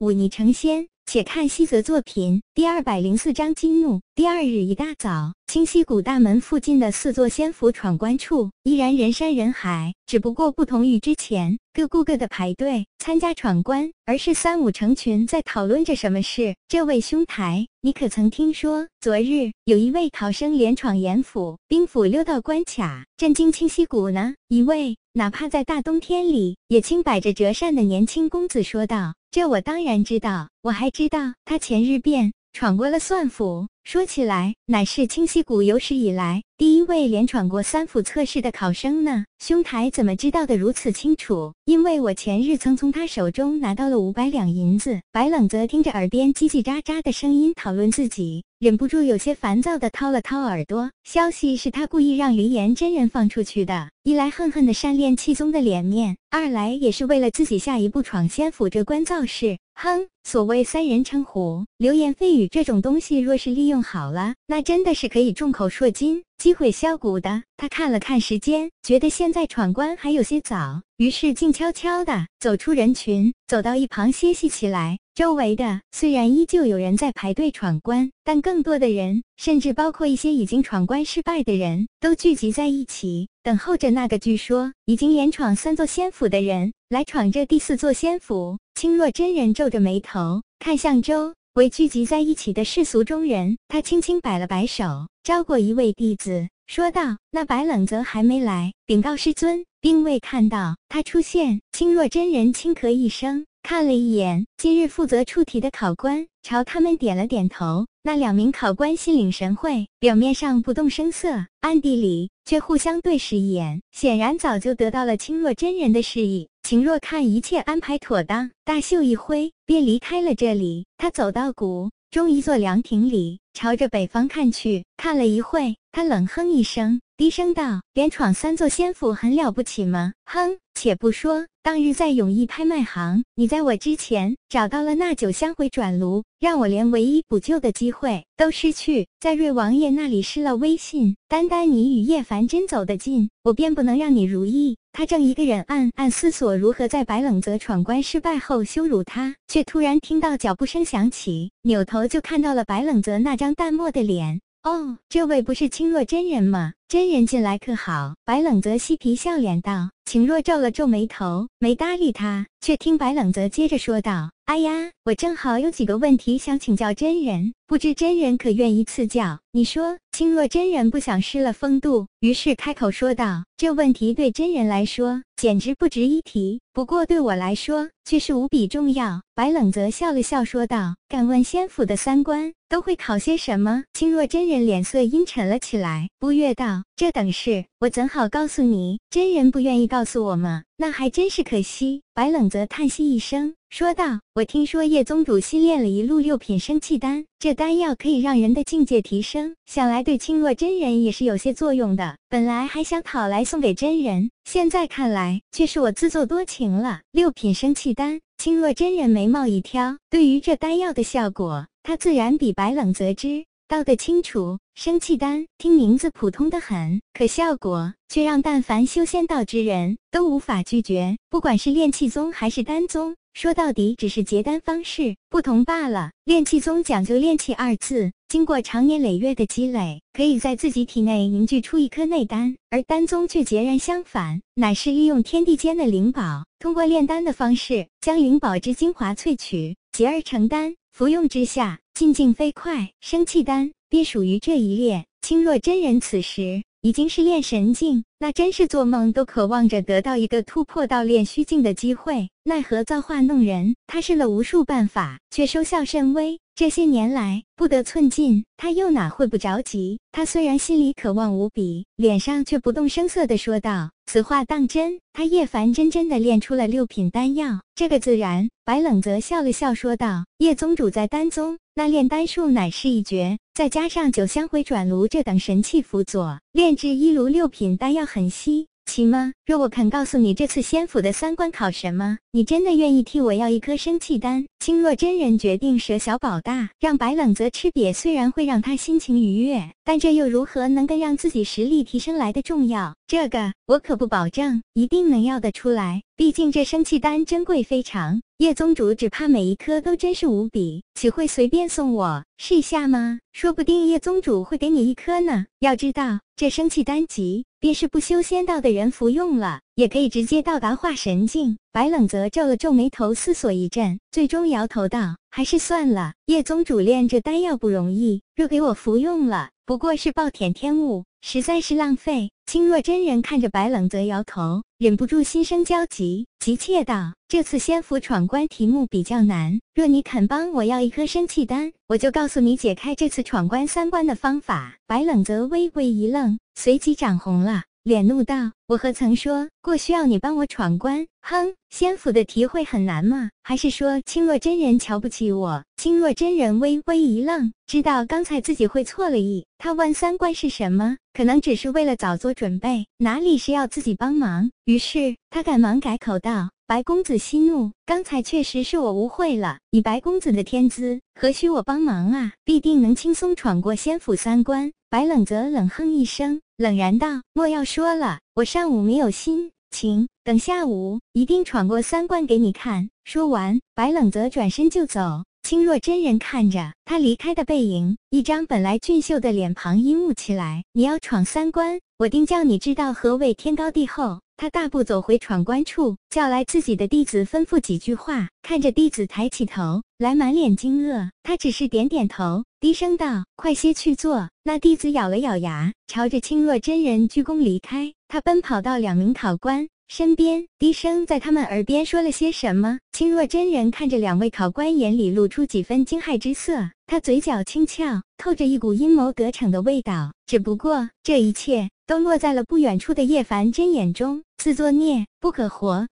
忤逆成仙。且看西泽作品第二百零四章激怒。第二日一大早，清溪谷大门附近的四座仙府闯关处依然人山人海，只不过不同于之前各顾各的排队参加闯关，而是三五成群在讨论着什么事。这位兄台，你可曾听说昨日有一位考生连闯严府、兵府六道关卡，震惊清溪谷呢？一位哪怕在大冬天里也轻摆着折扇的年轻公子说道。这我当然知道，我还知道他前日便闯过了算府。说起来，乃是清溪谷有史以来第一位连闯过三府测试的考生呢。兄台怎么知道的如此清楚？因为我前日曾从他手中拿到了五百两银子。白冷则听着耳边叽叽喳喳的声音讨论自己，忍不住有些烦躁的掏了掏耳朵。消息是他故意让云岩真人放出去的，一来恨恨的扇练气宗的脸面，二来也是为了自己下一步闯仙府这关造势。哼，所谓三人成虎，流言蜚语这种东西，若是利用好了，那真的是可以众口铄金。机会削骨的。他看了看时间，觉得现在闯关还有些早，于是静悄悄的走出人群，走到一旁歇息起来。周围的虽然依旧有人在排队闯关，但更多的人，甚至包括一些已经闯关失败的人，都聚集在一起，等候着那个据说已经连闯三座仙府的人来闯这第四座仙府。青若真人皱着眉头看向周。围聚集在一起的世俗中人，他轻轻摆了摆手，招过一位弟子，说道：“那白冷泽还没来，禀告师尊，并未看到他出现。”青若真人轻咳一声，看了一眼今日负责出题的考官，朝他们点了点头。那两名考官心领神会，表面上不动声色，暗地里却互相对视一眼，显然早就得到了清若真人的示意。秦若看一切安排妥当，大袖一挥，便离开了这里。他走到谷中一座凉亭里，朝着北方看去，看了一会，他冷哼一声，低声道：“连闯三座仙府很了不起吗？”哼，且不说当日在永义拍卖行，你在我之前找到了那九香回转炉，让我连唯一补救的机会都失去，在瑞王爷那里失了威信。单单你与叶凡真走得近，我便不能让你如意。他正一个人暗暗思索如何在白冷泽闯关失败后羞辱他，却突然听到脚步声响起，扭头就看到了白冷泽那张淡漠的脸。哦，这位不是青若真人吗？真人进来可好？白冷泽嬉皮笑脸道。秦若皱了皱眉头，没搭理他，却听白冷泽接着说道：“哎呀，我正好有几个问题想请教真人，不知真人可愿意赐教？”你说，青若真人不想失了风度，于是开口说道：“这问题对真人来说简直不值一提，不过对我来说却是无比重要。”白冷泽笑了笑说道：“敢问仙府的三关都会考些什么？”青若真人脸色阴沉了起来，不悦道：“这等事，我怎好告诉你？真人不愿意告。”诉我吗？那还真是可惜。白冷泽叹息一声，说道：“我听说叶宗主新炼了一路六品生气丹，这丹药可以让人的境界提升，想来对青若真人也是有些作用的。本来还想讨来送给真人，现在看来却是我自作多情了。六品生气丹。”青若真人眉毛一挑，对于这丹药的效果，他自然比白冷泽知道的清楚。生气丹听名字普通的很，可效果却让但凡修仙道之人都无法拒绝。不管是炼气宗还是丹宗，说到底只是结丹方式不同罢了。炼气宗讲究炼气二字，经过长年累月的积累，可以在自己体内凝聚出一颗内丹；而丹宗却截然相反，乃是利用天地间的灵宝，通过炼丹的方式将灵宝之精华萃取，结而成丹。服用之下，进境飞快。生气丹。便属于这一列。青若真人此时已经是炼神境，那真是做梦都渴望着得到一个突破到炼虚境的机会。奈何造化弄人，他试了无数办法，却收效甚微。这些年来不得寸进，他又哪会不着急？他虽然心里渴望无比，脸上却不动声色地说道：“此话当真？”他叶凡真真的炼出了六品丹药，这个自然。白冷泽笑了笑说道：“叶宗主在丹宗。”那炼丹术乃是一绝，再加上九香回转炉这等神器辅佐，炼制一炉六品丹药很稀。奇吗？若我肯告诉你这次仙府的三关考什么，你真的愿意替我要一颗生气丹？青若真人决定舍小保大，让白冷泽吃瘪，虽然会让他心情愉悦，但这又如何能跟让自己实力提升来的重要？这个我可不保证一定能要得出来，毕竟这生气丹珍贵非常。叶宗主只怕每一颗都真实无比，岂会随便送我试一下吗？说不定叶宗主会给你一颗呢。要知道，这生气丹级，便是不修仙道的人服用了，也可以直接到达化神境。白冷泽皱了皱眉头，思索一阵，最终摇头道：“还是算了，叶宗主炼这丹药不容易，若给我服用了，不过是暴殄天物，实在是浪费。”青若真人看着白冷泽摇头，忍不住心生焦急，急切道：“这次仙府闯关题目比较难，若你肯帮我要一颗生气丹，我就告诉你解开这次闯关三关的方法。”白冷泽微微一愣，随即涨红了。脸怒道：“我何曾说过需要你帮我闯关？哼，仙府的题会很难吗？还是说青若真人瞧不起我？”青若真人微微一愣，知道刚才自己会错了意。他问三关是什么，可能只是为了早做准备，哪里是要自己帮忙？于是他赶忙改口道：“白公子息怒，刚才确实是我误会了。以白公子的天资，何须我帮忙啊？必定能轻松闯过仙府三关。”白冷泽冷哼一声。冷然道：“莫要说了，我上午没有心情，等下午一定闯过三关给你看。”说完，白冷泽转身就走。清若真人看着他离开的背影，一张本来俊秀的脸庞阴雾起来。你要闯三关，我定叫你知道何谓天高地厚。他大步走回闯关处，叫来自己的弟子，吩咐几句话。看着弟子抬起头来，满脸惊愕，他只是点点头。低声道：“快些去做。”那弟子咬了咬牙，朝着青若真人鞠躬离开。他奔跑到两名考官身边，低声在他们耳边说了些什么。青若真人看着两位考官，眼里露出几分惊骇之色。他嘴角轻翘，透着一股阴谋得逞的味道。只不过这一切都落在了不远处的叶凡真眼中。自作孽不可活。